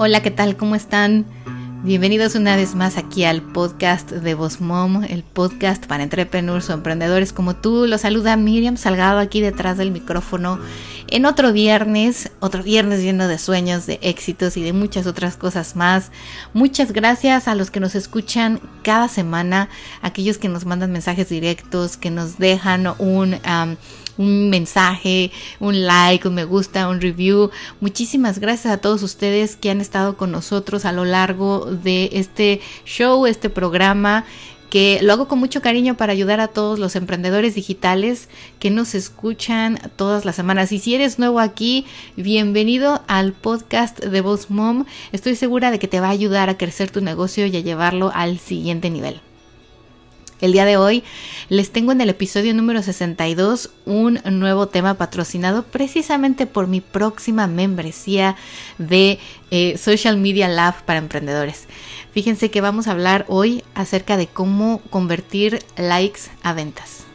Hola, ¿qué tal? ¿Cómo están? Bienvenidos una vez más aquí al podcast de Voz Mom, el podcast para entrepreneurs o emprendedores como tú. Los saluda Miriam Salgado aquí detrás del micrófono en otro viernes, otro viernes lleno de sueños, de éxitos y de muchas otras cosas más. Muchas gracias a los que nos escuchan cada semana, aquellos que nos mandan mensajes directos, que nos dejan un un mensaje, un like, un me gusta, un review. Muchísimas gracias a todos ustedes que han estado con nosotros a lo largo de este show, este programa que lo hago con mucho cariño para ayudar a todos los emprendedores digitales que nos escuchan todas las semanas. Y si eres nuevo aquí, bienvenido al podcast de Boss Mom. Estoy segura de que te va a ayudar a crecer tu negocio y a llevarlo al siguiente nivel. El día de hoy les tengo en el episodio número 62 un nuevo tema patrocinado precisamente por mi próxima membresía de eh, Social Media Lab para emprendedores. Fíjense que vamos a hablar hoy acerca de cómo convertir likes a ventas.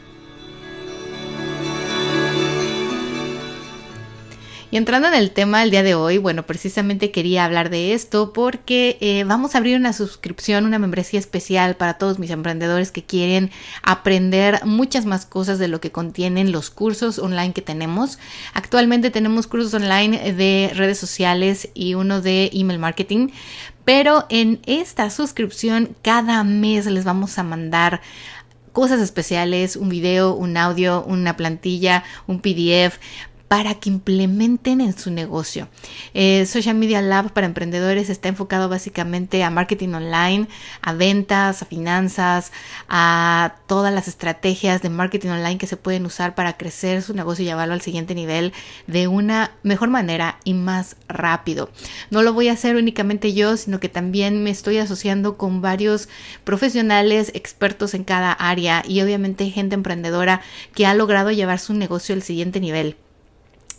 Y entrando en el tema del día de hoy, bueno, precisamente quería hablar de esto porque eh, vamos a abrir una suscripción, una membresía especial para todos mis emprendedores que quieren aprender muchas más cosas de lo que contienen los cursos online que tenemos. Actualmente tenemos cursos online de redes sociales y uno de email marketing, pero en esta suscripción cada mes les vamos a mandar cosas especiales, un video, un audio, una plantilla, un PDF para que implementen en su negocio. Eh, Social Media Lab para emprendedores está enfocado básicamente a marketing online, a ventas, a finanzas, a todas las estrategias de marketing online que se pueden usar para crecer su negocio y llevarlo al siguiente nivel de una mejor manera y más rápido. No lo voy a hacer únicamente yo, sino que también me estoy asociando con varios profesionales expertos en cada área y obviamente gente emprendedora que ha logrado llevar su negocio al siguiente nivel.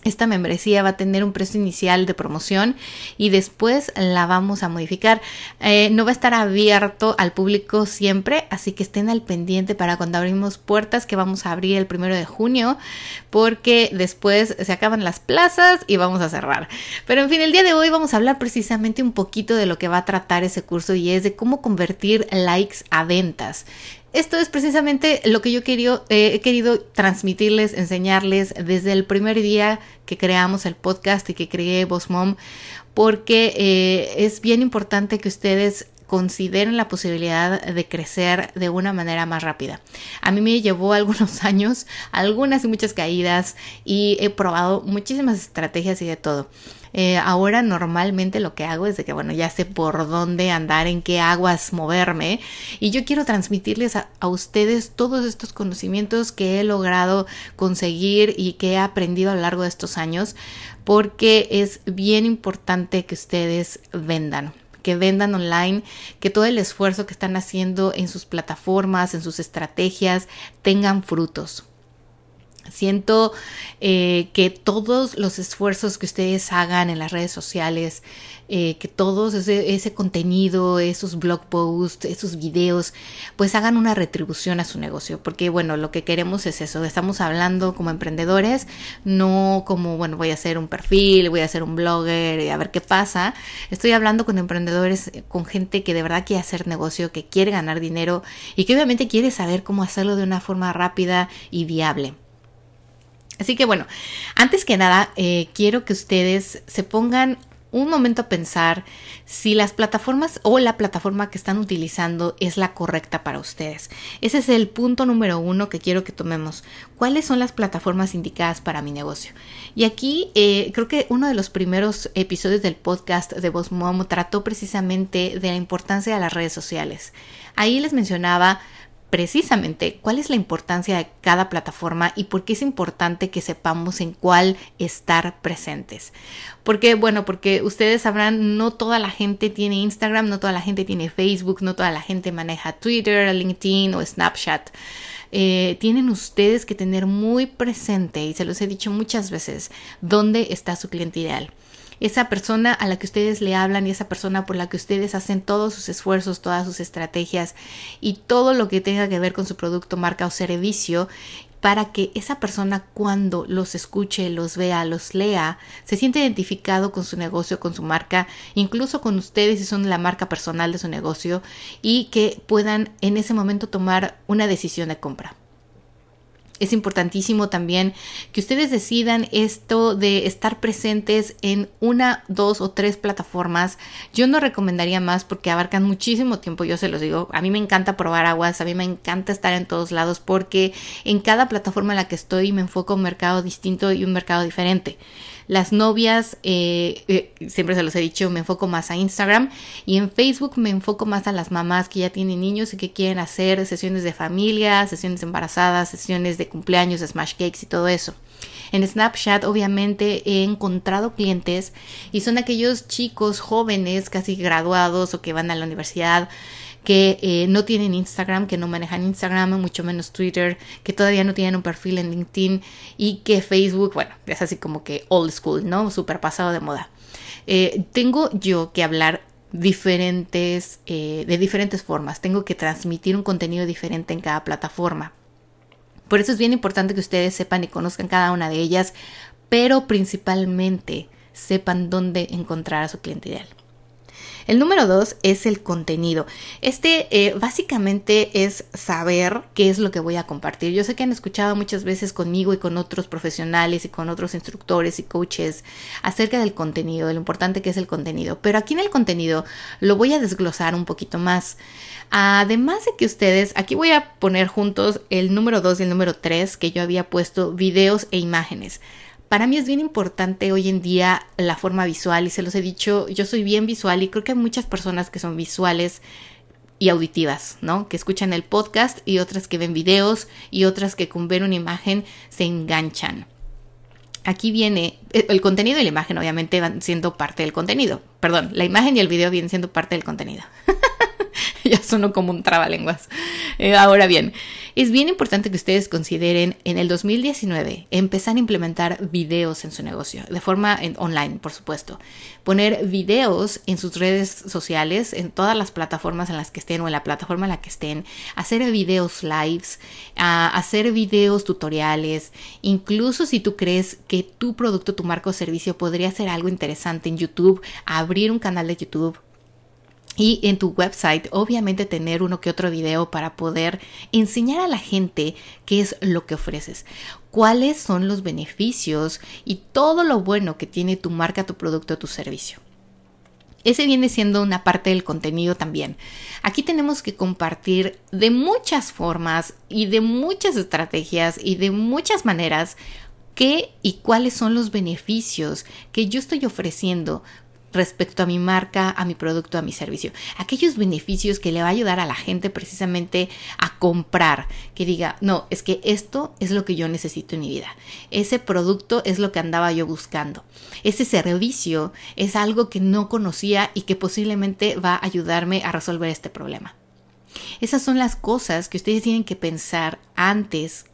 Esta membresía va a tener un precio inicial de promoción y después la vamos a modificar. Eh, no va a estar abierto al público siempre, así que estén al pendiente para cuando abrimos puertas que vamos a abrir el primero de junio, porque después se acaban las plazas y vamos a cerrar. Pero en fin, el día de hoy vamos a hablar precisamente un poquito de lo que va a tratar ese curso y es de cómo convertir likes a ventas esto es precisamente lo que yo eh, he querido transmitirles, enseñarles desde el primer día que creamos el podcast y que creé Boss Mom, porque eh, es bien importante que ustedes consideren la posibilidad de crecer de una manera más rápida. A mí me llevó algunos años, algunas y muchas caídas y he probado muchísimas estrategias y de todo. Eh, ahora normalmente lo que hago es de que, bueno, ya sé por dónde andar, en qué aguas moverme. Y yo quiero transmitirles a, a ustedes todos estos conocimientos que he logrado conseguir y que he aprendido a lo largo de estos años, porque es bien importante que ustedes vendan que vendan online, que todo el esfuerzo que están haciendo en sus plataformas, en sus estrategias, tengan frutos. Siento eh, que todos los esfuerzos que ustedes hagan en las redes sociales, eh, que todos ese, ese, contenido, esos blog posts, esos videos, pues hagan una retribución a su negocio. Porque bueno, lo que queremos es eso. Estamos hablando como emprendedores, no como, bueno, voy a hacer un perfil, voy a hacer un blogger y a ver qué pasa. Estoy hablando con emprendedores, con gente que de verdad quiere hacer negocio, que quiere ganar dinero y que obviamente quiere saber cómo hacerlo de una forma rápida y viable. Así que bueno, antes que nada, eh, quiero que ustedes se pongan un momento a pensar si las plataformas o la plataforma que están utilizando es la correcta para ustedes. Ese es el punto número uno que quiero que tomemos. ¿Cuáles son las plataformas indicadas para mi negocio? Y aquí eh, creo que uno de los primeros episodios del podcast de Voz Momo trató precisamente de la importancia de las redes sociales. Ahí les mencionaba precisamente cuál es la importancia de cada plataforma y por qué es importante que sepamos en cuál estar presentes. Porque, bueno, porque ustedes sabrán, no toda la gente tiene Instagram, no toda la gente tiene Facebook, no toda la gente maneja Twitter, LinkedIn o Snapchat. Eh, tienen ustedes que tener muy presente, y se los he dicho muchas veces, dónde está su cliente ideal esa persona a la que ustedes le hablan y esa persona por la que ustedes hacen todos sus esfuerzos, todas sus estrategias y todo lo que tenga que ver con su producto, marca o servicio para que esa persona cuando los escuche, los vea, los lea, se sienta identificado con su negocio, con su marca, incluso con ustedes si son la marca personal de su negocio y que puedan en ese momento tomar una decisión de compra. Es importantísimo también que ustedes decidan esto de estar presentes en una, dos o tres plataformas. Yo no recomendaría más porque abarcan muchísimo tiempo, yo se los digo. A mí me encanta probar aguas, a mí me encanta estar en todos lados porque en cada plataforma en la que estoy me enfoco a un mercado distinto y un mercado diferente. Las novias, eh, eh, siempre se los he dicho, me enfoco más a Instagram y en Facebook me enfoco más a las mamás que ya tienen niños y que quieren hacer sesiones de familia, sesiones embarazadas, sesiones de cumpleaños, smash cakes y todo eso. En Snapchat obviamente he encontrado clientes y son aquellos chicos jóvenes casi graduados o que van a la universidad que eh, no tienen Instagram, que no manejan Instagram, mucho menos Twitter, que todavía no tienen un perfil en LinkedIn y que Facebook, bueno, es así como que old school, ¿no? Súper pasado de moda. Eh, tengo yo que hablar diferentes, eh, de diferentes formas, tengo que transmitir un contenido diferente en cada plataforma. Por eso es bien importante que ustedes sepan y conozcan cada una de ellas, pero principalmente sepan dónde encontrar a su cliente ideal. El número dos es el contenido. Este eh, básicamente es saber qué es lo que voy a compartir. Yo sé que han escuchado muchas veces conmigo y con otros profesionales y con otros instructores y coaches acerca del contenido, de lo importante que es el contenido. Pero aquí en el contenido lo voy a desglosar un poquito más. Además de que ustedes, aquí voy a poner juntos el número 2 y el número 3 que yo había puesto videos e imágenes. Para mí es bien importante hoy en día la forma visual y se los he dicho, yo soy bien visual y creo que hay muchas personas que son visuales y auditivas, ¿no? Que escuchan el podcast y otras que ven videos y otras que con ver una imagen se enganchan. Aquí viene eh, el contenido y la imagen obviamente van siendo parte del contenido. Perdón, la imagen y el video vienen siendo parte del contenido. ya sonó como un trabalenguas. Eh, ahora bien, es bien importante que ustedes consideren en el 2019 empezar a implementar videos en su negocio, de forma online, por supuesto. Poner videos en sus redes sociales, en todas las plataformas en las que estén o en la plataforma en la que estén, hacer videos lives, hacer videos tutoriales, incluso si tú crees que tu producto, tu marco o servicio podría ser algo interesante en YouTube, abrir un canal de YouTube y en tu website obviamente tener uno que otro video para poder enseñar a la gente qué es lo que ofreces, cuáles son los beneficios y todo lo bueno que tiene tu marca, tu producto, tu servicio. Ese viene siendo una parte del contenido también. Aquí tenemos que compartir de muchas formas y de muchas estrategias y de muchas maneras qué y cuáles son los beneficios que yo estoy ofreciendo respecto a mi marca, a mi producto, a mi servicio. Aquellos beneficios que le va a ayudar a la gente precisamente a comprar, que diga, no, es que esto es lo que yo necesito en mi vida. Ese producto es lo que andaba yo buscando. Ese servicio es algo que no conocía y que posiblemente va a ayudarme a resolver este problema. Esas son las cosas que ustedes tienen que pensar antes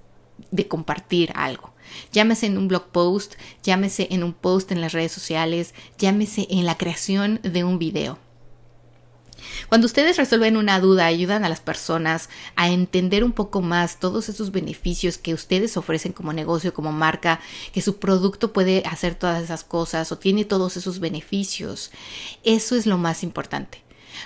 de compartir algo. Llámese en un blog post, llámese en un post en las redes sociales, llámese en la creación de un video. Cuando ustedes resuelven una duda, ayudan a las personas a entender un poco más todos esos beneficios que ustedes ofrecen como negocio, como marca, que su producto puede hacer todas esas cosas o tiene todos esos beneficios. Eso es lo más importante.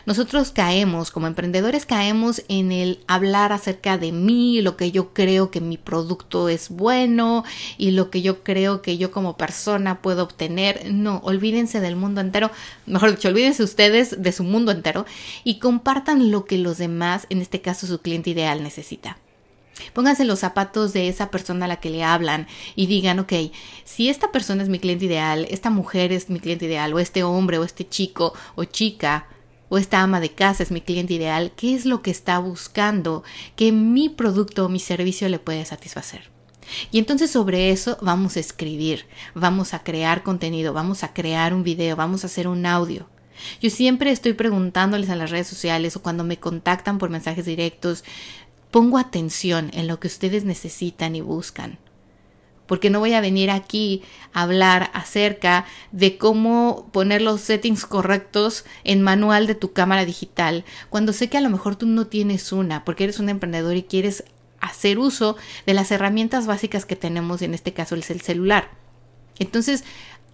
Nosotros caemos, como emprendedores, caemos en el hablar acerca de mí, lo que yo creo que mi producto es bueno y lo que yo creo que yo como persona puedo obtener. No, olvídense del mundo entero, mejor dicho, olvídense ustedes de su mundo entero y compartan lo que los demás, en este caso su cliente ideal, necesita. Pónganse los zapatos de esa persona a la que le hablan y digan, ok, si esta persona es mi cliente ideal, esta mujer es mi cliente ideal, o este hombre, o este chico o chica, o esta ama de casa es mi cliente ideal, ¿qué es lo que está buscando que mi producto o mi servicio le puede satisfacer? Y entonces sobre eso vamos a escribir, vamos a crear contenido, vamos a crear un video, vamos a hacer un audio. Yo siempre estoy preguntándoles a las redes sociales o cuando me contactan por mensajes directos, pongo atención en lo que ustedes necesitan y buscan porque no voy a venir aquí a hablar acerca de cómo poner los settings correctos en manual de tu cámara digital, cuando sé que a lo mejor tú no tienes una, porque eres un emprendedor y quieres hacer uso de las herramientas básicas que tenemos, en este caso el celular. Entonces,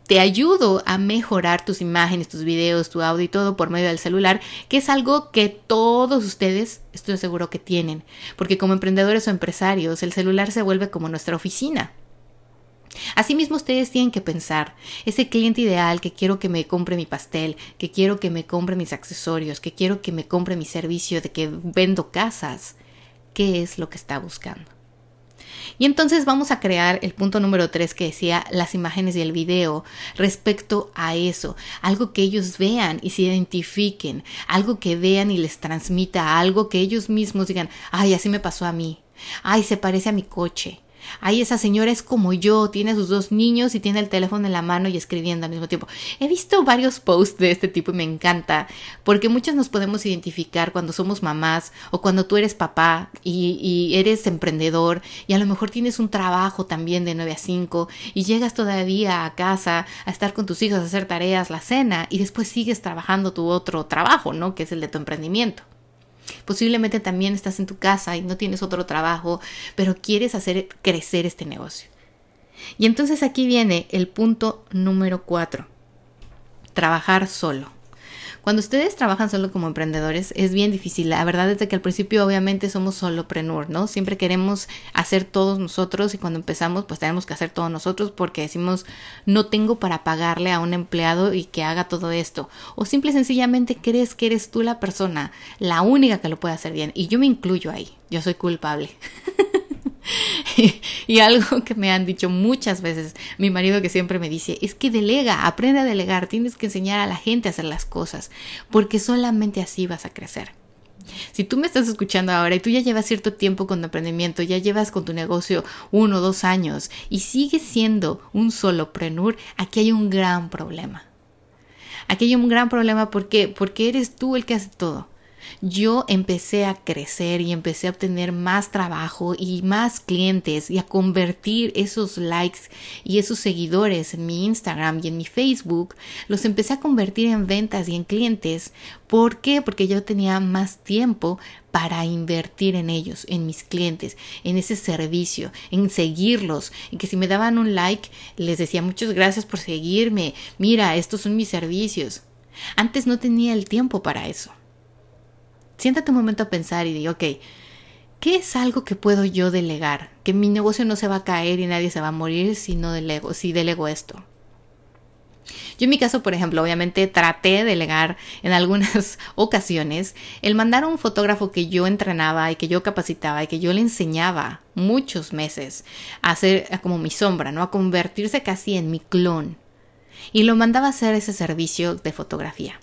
te ayudo a mejorar tus imágenes, tus videos, tu audio y todo por medio del celular, que es algo que todos ustedes estoy seguro que tienen, porque como emprendedores o empresarios, el celular se vuelve como nuestra oficina. Asimismo, ustedes tienen que pensar, ese cliente ideal que quiero que me compre mi pastel, que quiero que me compre mis accesorios, que quiero que me compre mi servicio de que vendo casas, ¿qué es lo que está buscando? Y entonces vamos a crear el punto número 3 que decía las imágenes y el video respecto a eso, algo que ellos vean y se identifiquen, algo que vean y les transmita algo que ellos mismos digan, ay, así me pasó a mí, ay, se parece a mi coche, Ay, esa señora es como yo, tiene sus dos niños y tiene el teléfono en la mano y escribiendo al mismo tiempo. He visto varios posts de este tipo y me encanta, porque muchas nos podemos identificar cuando somos mamás o cuando tú eres papá y, y eres emprendedor y a lo mejor tienes un trabajo también de 9 a 5 y llegas todavía a casa a estar con tus hijos, a hacer tareas, la cena y después sigues trabajando tu otro trabajo, ¿no? Que es el de tu emprendimiento. Posiblemente también estás en tu casa y no tienes otro trabajo, pero quieres hacer crecer este negocio. Y entonces aquí viene el punto número cuatro. Trabajar solo. Cuando ustedes trabajan solo como emprendedores es bien difícil. La verdad es que al principio obviamente somos solo prenur, ¿no? Siempre queremos hacer todos nosotros y cuando empezamos pues tenemos que hacer todos nosotros porque decimos no tengo para pagarle a un empleado y que haga todo esto. O simple y sencillamente crees que eres tú la persona, la única que lo puede hacer bien. Y yo me incluyo ahí. Yo soy culpable. y algo que me han dicho muchas veces, mi marido que siempre me dice, es que delega, aprende a delegar, tienes que enseñar a la gente a hacer las cosas, porque solamente así vas a crecer. Si tú me estás escuchando ahora y tú ya llevas cierto tiempo con tu emprendimiento, ya llevas con tu negocio uno o dos años y sigues siendo un solo prenur, aquí hay un gran problema. Aquí hay un gran problema porque, porque eres tú el que hace todo yo empecé a crecer y empecé a obtener más trabajo y más clientes y a convertir esos likes y esos seguidores en mi Instagram y en mi Facebook, los empecé a convertir en ventas y en clientes. ¿Por qué? Porque yo tenía más tiempo para invertir en ellos, en mis clientes, en ese servicio, en seguirlos, y que si me daban un like, les decía muchas gracias por seguirme, mira, estos son mis servicios. Antes no tenía el tiempo para eso. Siéntate un momento a pensar y di, ok, ¿qué es algo que puedo yo delegar? Que mi negocio no se va a caer y nadie se va a morir si no delego, si delego esto. Yo en mi caso, por ejemplo, obviamente traté de delegar en algunas ocasiones el mandar a un fotógrafo que yo entrenaba y que yo capacitaba y que yo le enseñaba muchos meses a hacer como mi sombra, ¿no? A convertirse casi en mi clon. Y lo mandaba a hacer ese servicio de fotografía.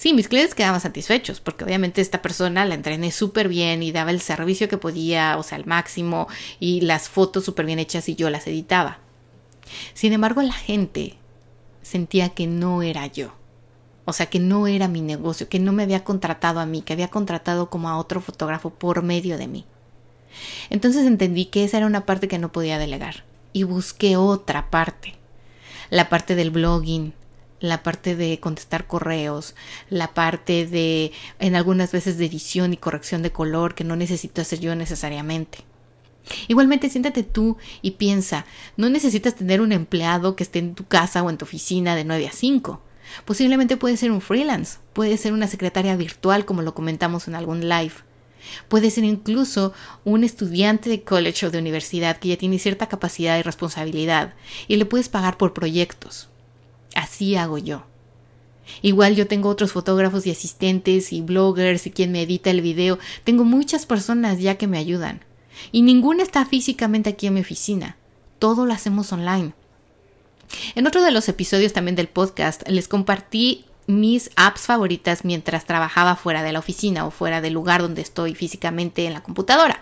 Sí, mis clientes quedaban satisfechos porque obviamente esta persona la entrené súper bien y daba el servicio que podía, o sea, al máximo y las fotos súper bien hechas y yo las editaba. Sin embargo, la gente sentía que no era yo. O sea, que no era mi negocio, que no me había contratado a mí, que había contratado como a otro fotógrafo por medio de mí. Entonces entendí que esa era una parte que no podía delegar y busqué otra parte. La parte del blogging, la parte de contestar correos, la parte de, en algunas veces, de edición y corrección de color que no necesito hacer yo necesariamente. Igualmente, siéntate tú y piensa, no necesitas tener un empleado que esté en tu casa o en tu oficina de 9 a 5. Posiblemente puede ser un freelance, puede ser una secretaria virtual como lo comentamos en algún live. Puede ser incluso un estudiante de college o de universidad que ya tiene cierta capacidad y responsabilidad y le puedes pagar por proyectos. Así hago yo. Igual yo tengo otros fotógrafos y asistentes y bloggers y quien me edita el video. Tengo muchas personas ya que me ayudan. Y ninguna está físicamente aquí en mi oficina. Todo lo hacemos online. En otro de los episodios también del podcast les compartí mis apps favoritas mientras trabajaba fuera de la oficina o fuera del lugar donde estoy físicamente en la computadora.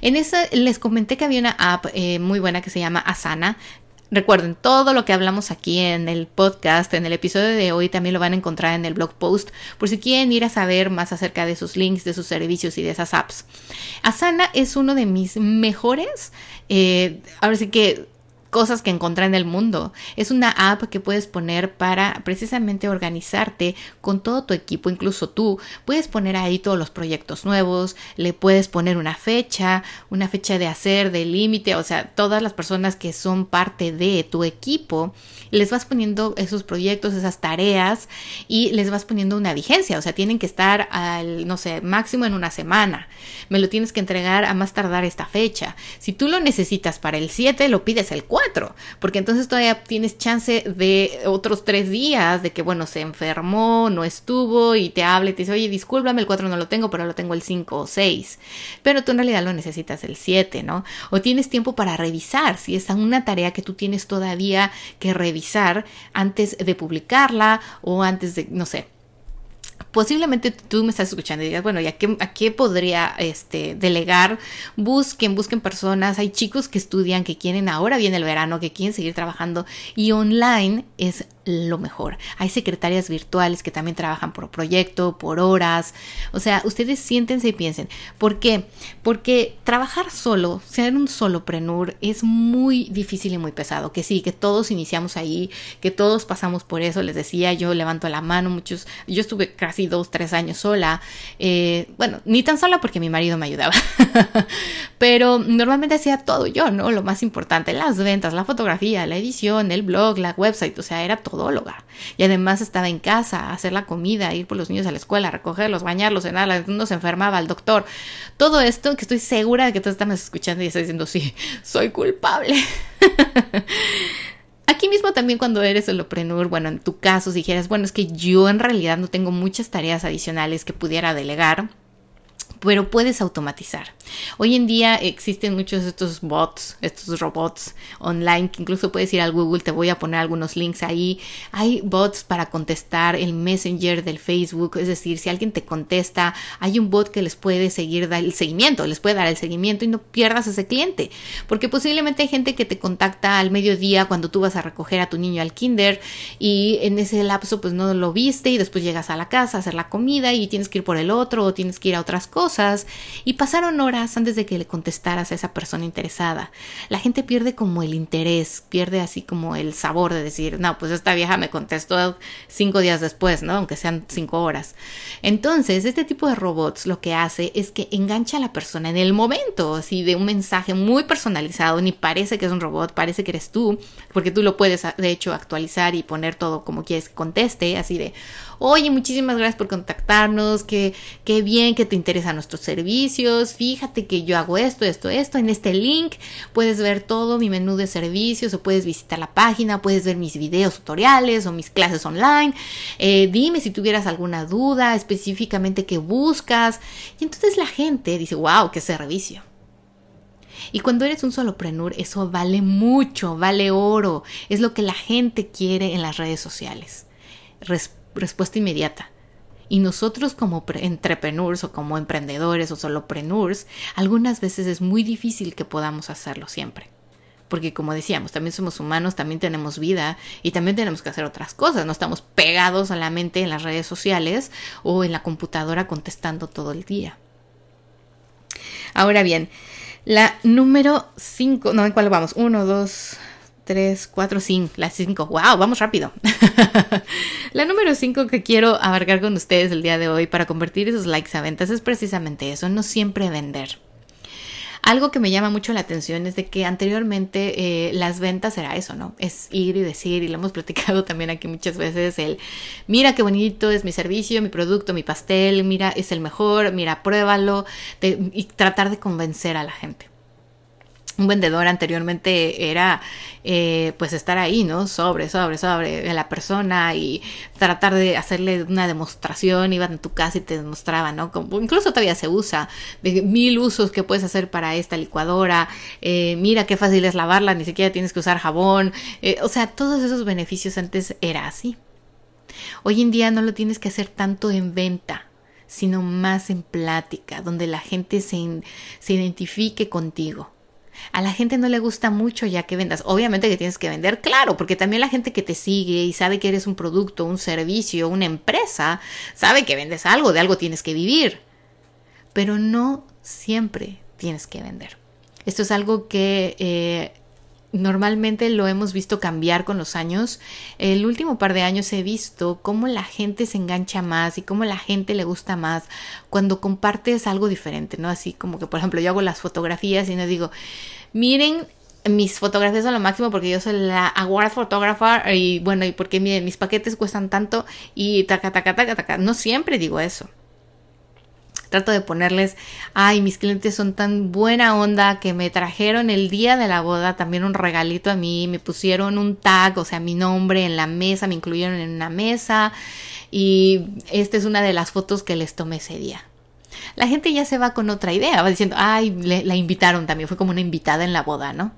En esa les comenté que había una app eh, muy buena que se llama Asana. Recuerden, todo lo que hablamos aquí en el podcast, en el episodio de hoy, también lo van a encontrar en el blog post, por si quieren ir a saber más acerca de sus links, de sus servicios y de esas apps. Asana es uno de mis mejores, eh, ahora sí que cosas que encontré en el mundo. Es una app que puedes poner para precisamente organizarte con todo tu equipo, incluso tú. Puedes poner ahí todos los proyectos nuevos, le puedes poner una fecha, una fecha de hacer, de límite, o sea, todas las personas que son parte de tu equipo, les vas poniendo esos proyectos, esas tareas y les vas poniendo una vigencia, o sea, tienen que estar al, no sé, máximo en una semana. Me lo tienes que entregar a más tardar esta fecha. Si tú lo necesitas para el 7, lo pides el 4 porque entonces todavía tienes chance de otros tres días de que, bueno, se enfermó, no estuvo y te hable y te dice, oye, discúlpame, el 4 no lo tengo, pero lo tengo el 5 o 6. Pero tú en realidad lo necesitas el 7, ¿no? O tienes tiempo para revisar, si es una tarea que tú tienes todavía que revisar antes de publicarla o antes de, no sé, posiblemente tú me estás escuchando y digas, bueno, ¿y a qué, a qué podría este, delegar? Busquen, busquen personas. Hay chicos que estudian, que quieren, ahora viene el verano, que quieren seguir trabajando y online es lo mejor. Hay secretarias virtuales que también trabajan por proyecto, por horas. O sea, ustedes siéntense y piensen. ¿Por qué? Porque trabajar solo, ser un soloprenur, es muy difícil y muy pesado. Que sí, que todos iniciamos ahí, que todos pasamos por eso. Les decía, yo levanto la mano, muchos. Yo estuve casi dos, tres años sola. Eh, bueno, ni tan sola porque mi marido me ayudaba. Pero normalmente hacía todo yo, ¿no? Lo más importante, las ventas, la fotografía, la edición, el blog, la website. O sea, era todo y además estaba en casa, hacer la comida, ir por los niños a la escuela, recogerlos, bañarlos, cenar, uno se enfermaba, al doctor. Todo esto que estoy segura de que todos estamos escuchando y estás diciendo, sí, soy culpable. Aquí mismo también cuando eres el oprenur, bueno, en tu caso, si dijeras, bueno, es que yo en realidad no tengo muchas tareas adicionales que pudiera delegar, pero puedes automatizar. Hoy en día existen muchos de estos bots, estos robots online que incluso puedes ir al Google, te voy a poner algunos links ahí. Hay bots para contestar el Messenger del Facebook, es decir, si alguien te contesta, hay un bot que les puede seguir dar el seguimiento, les puede dar el seguimiento y no pierdas ese cliente, porque posiblemente hay gente que te contacta al mediodía cuando tú vas a recoger a tu niño al kinder y en ese lapso pues no lo viste y después llegas a la casa a hacer la comida y tienes que ir por el otro o tienes que ir a otras cosas y pasaron horas antes de que le contestaras a esa persona interesada. La gente pierde como el interés, pierde así como el sabor de decir, no, pues esta vieja me contestó cinco días después, ¿no? Aunque sean cinco horas. Entonces, este tipo de robots lo que hace es que engancha a la persona en el momento, así de un mensaje muy personalizado, ni parece que es un robot, parece que eres tú, porque tú lo puedes de hecho actualizar y poner todo como quieres que conteste, así de, oye, muchísimas gracias por contactarnos, que qué bien que te interesan nuestros servicios, fíjate que yo hago esto, esto, esto, en este link puedes ver todo mi menú de servicios o puedes visitar la página, puedes ver mis videos tutoriales o mis clases online, eh, dime si tuvieras alguna duda específicamente que buscas y entonces la gente dice, wow, qué servicio. Y cuando eres un soloprenur, eso vale mucho, vale oro. Es lo que la gente quiere en las redes sociales respuesta inmediata. Y nosotros como entrepreneurs o como emprendedores o solopreneurs, algunas veces es muy difícil que podamos hacerlo siempre. Porque como decíamos, también somos humanos, también tenemos vida y también tenemos que hacer otras cosas. No estamos pegados a la mente en las redes sociales o en la computadora contestando todo el día. Ahora bien, la número 5, no, ¿en cuál vamos? 1, 2, 3, 4, 5, la 5. ¡Wow! Vamos rápido. la número 5 que quiero abarcar con ustedes el día de hoy para convertir esos likes a ventas es precisamente eso, no siempre vender. Algo que me llama mucho la atención es de que anteriormente eh, las ventas era eso, ¿no? Es ir y decir, y lo hemos platicado también aquí muchas veces, el, mira qué bonito es mi servicio, mi producto, mi pastel, mira, es el mejor, mira, pruébalo, y tratar de convencer a la gente un vendedor anteriormente era eh, pues estar ahí, ¿no? Sobre, sobre, sobre la persona y tratar de hacerle una demostración, iba en tu casa y te demostraba, ¿no? Como, incluso todavía se usa, mil usos que puedes hacer para esta licuadora, eh, mira qué fácil es lavarla, ni siquiera tienes que usar jabón, eh, o sea, todos esos beneficios antes era así. Hoy en día no lo tienes que hacer tanto en venta, sino más en plática, donde la gente se, se identifique contigo a la gente no le gusta mucho ya que vendas. Obviamente que tienes que vender, claro, porque también la gente que te sigue y sabe que eres un producto, un servicio, una empresa, sabe que vendes algo, de algo tienes que vivir. Pero no siempre tienes que vender. Esto es algo que eh, normalmente lo hemos visto cambiar con los años. El último par de años he visto cómo la gente se engancha más y cómo la gente le gusta más cuando compartes algo diferente, ¿no? Así como que, por ejemplo, yo hago las fotografías y no digo, miren mis fotografías son lo máximo porque yo soy la award photographer y bueno, y porque miren, mis paquetes cuestan tanto y taca, taca, taca, taca. No siempre digo eso trato de ponerles, ay, mis clientes son tan buena onda que me trajeron el día de la boda también un regalito a mí, me pusieron un tag, o sea, mi nombre en la mesa, me incluyeron en una mesa y esta es una de las fotos que les tomé ese día. La gente ya se va con otra idea, va diciendo, ay, la invitaron también, fue como una invitada en la boda, ¿no?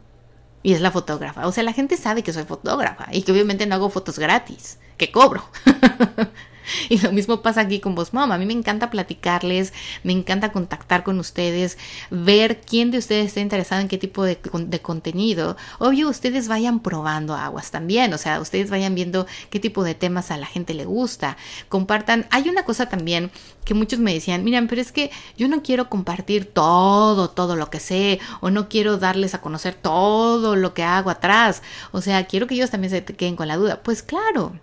Y es la fotógrafa. O sea, la gente sabe que soy fotógrafa y que obviamente no hago fotos gratis, que cobro. Y lo mismo pasa aquí con vos, mamá. A mí me encanta platicarles, me encanta contactar con ustedes, ver quién de ustedes está interesado en qué tipo de, de contenido. Obvio, ustedes vayan probando aguas también, o sea, ustedes vayan viendo qué tipo de temas a la gente le gusta. Compartan. Hay una cosa también que muchos me decían, miren, pero es que yo no quiero compartir todo, todo lo que sé, o no quiero darles a conocer todo lo que hago atrás. O sea, quiero que ellos también se queden con la duda. Pues claro,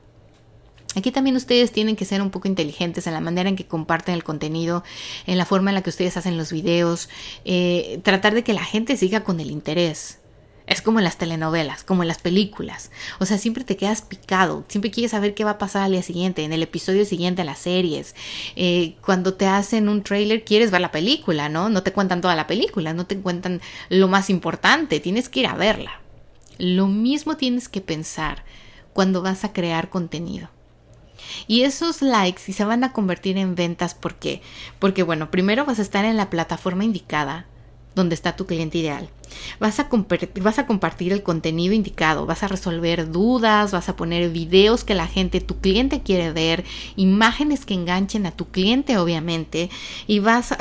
Aquí también ustedes tienen que ser un poco inteligentes en la manera en que comparten el contenido, en la forma en la que ustedes hacen los videos, eh, tratar de que la gente siga con el interés. Es como en las telenovelas, como en las películas. O sea, siempre te quedas picado, siempre quieres saber qué va a pasar al día siguiente, en el episodio siguiente en las series. Eh, cuando te hacen un trailer, quieres ver la película, ¿no? No te cuentan toda la película, no te cuentan lo más importante, tienes que ir a verla. Lo mismo tienes que pensar cuando vas a crear contenido. Y esos likes se van a convertir en ventas, ¿por qué? Porque bueno, primero vas a estar en la plataforma indicada, donde está tu cliente ideal. Vas a, compartir el contenido indicado, vas a resolver dudas, vas a poner videos que la gente, tu cliente quiere ver, imágenes que enganchen a tu cliente obviamente, y vas,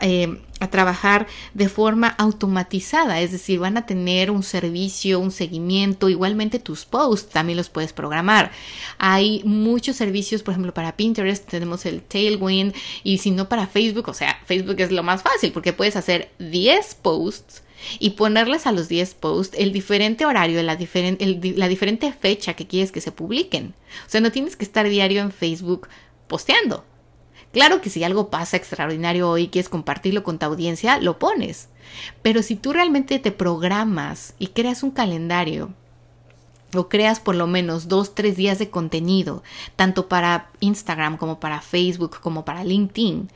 eh, a trabajar de forma automatizada, es decir, van a tener un servicio, un seguimiento, igualmente tus posts también los puedes programar. Hay muchos servicios, por ejemplo, para Pinterest tenemos el Tailwind y si no para Facebook, o sea, Facebook es lo más fácil porque puedes hacer 10 posts y ponerles a los 10 posts el diferente horario, la, la diferente fecha que quieres que se publiquen. O sea, no tienes que estar diario en Facebook posteando Claro que si algo pasa extraordinario hoy y quieres compartirlo con tu audiencia, lo pones. Pero si tú realmente te programas y creas un calendario o creas por lo menos dos, tres días de contenido, tanto para Instagram como para Facebook como para LinkedIn,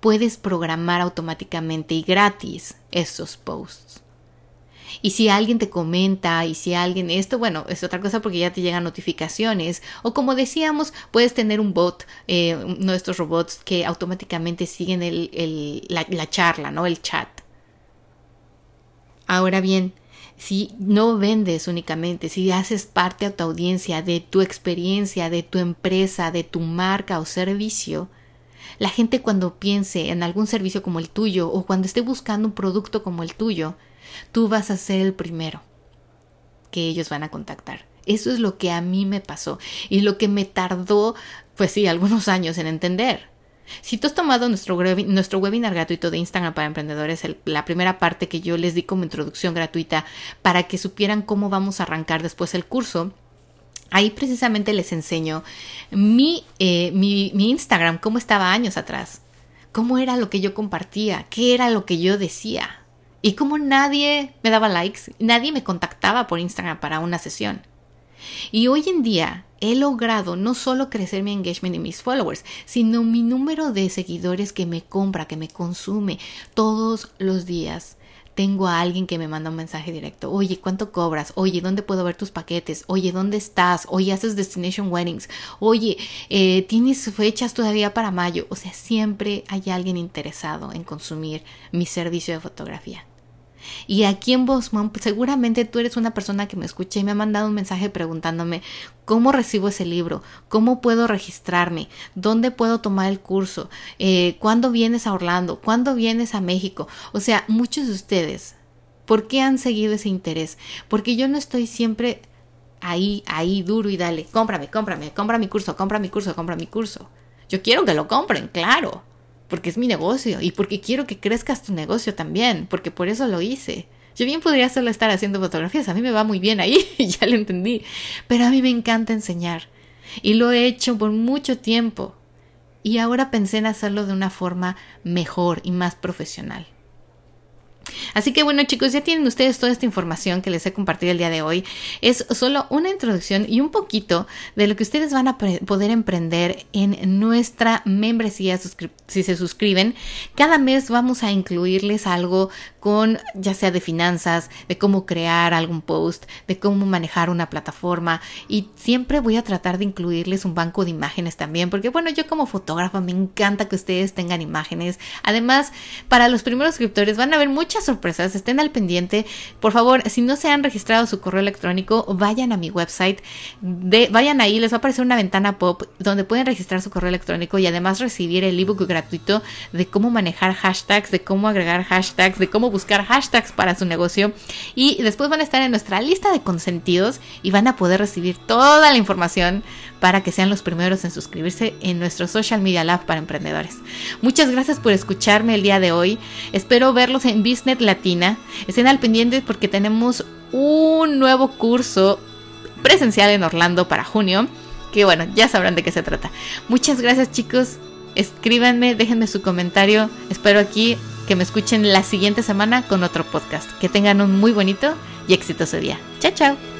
puedes programar automáticamente y gratis esos posts. Y si alguien te comenta y si alguien esto, bueno, es otra cosa porque ya te llegan notificaciones. O como decíamos, puedes tener un bot, eh, nuestros robots que automáticamente siguen el, la, la charla, ¿no? El chat. Ahora bien, si no vendes únicamente, si haces parte de tu audiencia, de tu experiencia, de tu empresa, de tu marca o servicio, la gente cuando piense en algún servicio como el tuyo o cuando esté buscando un producto como el tuyo, tú vas a ser el primero que ellos van a contactar. Eso es lo que a mí me pasó y lo que me tardó, pues sí, algunos años en entender. Si tú has tomado nuestro, nuestro webinar gratuito de Instagram para emprendedores, la primera parte que yo les di como introducción gratuita para que supieran cómo vamos a arrancar después el curso, ahí precisamente les enseño mi, eh, mi, mi Instagram, cómo estaba años atrás, cómo era lo que yo compartía, qué era lo que yo decía Y como nadie me daba likes, nadie me contactaba por Instagram para una sesión. Y hoy en día he logrado no solo crecer mi engagement y mis followers, sino mi número de seguidores que me compra, que me consume todos los días. Tengo a alguien que me manda un mensaje directo. Oye, ¿cuánto cobras? Oye, ¿dónde puedo ver tus paquetes? Oye, ¿dónde estás? Oye, haces destination weddings. Oye, eh, ¿tienes fechas todavía para mayo? O sea, siempre hay alguien interesado en consumir mi servicio de fotografía. Y aquí en Bosman, pues, seguramente tú eres una persona que me escucha y me ha mandado un mensaje preguntándome cómo recibo ese libro, cómo puedo registrarme, dónde puedo tomar el curso, eh, cuándo vienes a Orlando, cuándo vienes a México. O sea, muchos de ustedes, ¿por qué han seguido ese interés? Porque yo no estoy siempre ahí, ahí, duro y dale, cómprame, cómprame, compra mi curso, compra mi curso, compra mi curso. Yo quiero que lo compren, claro porque es mi negocio y porque quiero que crezcas tu negocio también, porque por eso lo hice. Yo bien podría solo estar haciendo fotografías, a mí me va muy bien ahí, ya lo entendí, pero a mí me encanta enseñar y lo he hecho por mucho tiempo y ahora pensé en hacerlo de una forma mejor y más profesional. Así que bueno chicos, ya tienen ustedes toda esta información que les he compartido el día de hoy. Es solo una introducción y un poquito de lo que ustedes van a poder emprender en nuestra membresía si se suscriben. Cada mes vamos a incluirles algo con ya sea de finanzas, de cómo crear algún post, de cómo manejar una plataforma y siempre voy a tratar de incluirles un banco de imágenes también porque bueno, yo como fotógrafa me encanta que ustedes tengan imágenes. Además, para los primeros suscriptores van a ver muchas sorpresas, estén al pendiente. Por favor, si no se han registrado su correo electrónico, vayan a mi website, de, vayan ahí, les va a aparecer una ventana pop donde pueden registrar su correo electrónico y además recibir el ebook gratuito de cómo manejar hashtags, de cómo agregar hashtags, de cómo buscar hashtags para su negocio y después van a estar en nuestra lista de consentidos y van a poder recibir toda la información para que sean los primeros en suscribirse en nuestro Social Media Lab para emprendedores. Muchas gracias por escucharme el día de hoy. Espero verlos en Business Latina. Estén al pendiente porque tenemos un nuevo curso presencial en Orlando para junio. Que bueno, ya sabrán de qué se trata. Muchas gracias chicos. Escríbanme, déjenme su comentario. Espero aquí que me escuchen la siguiente semana con otro podcast. Que tengan un muy bonito y exitoso día. Chao, chao.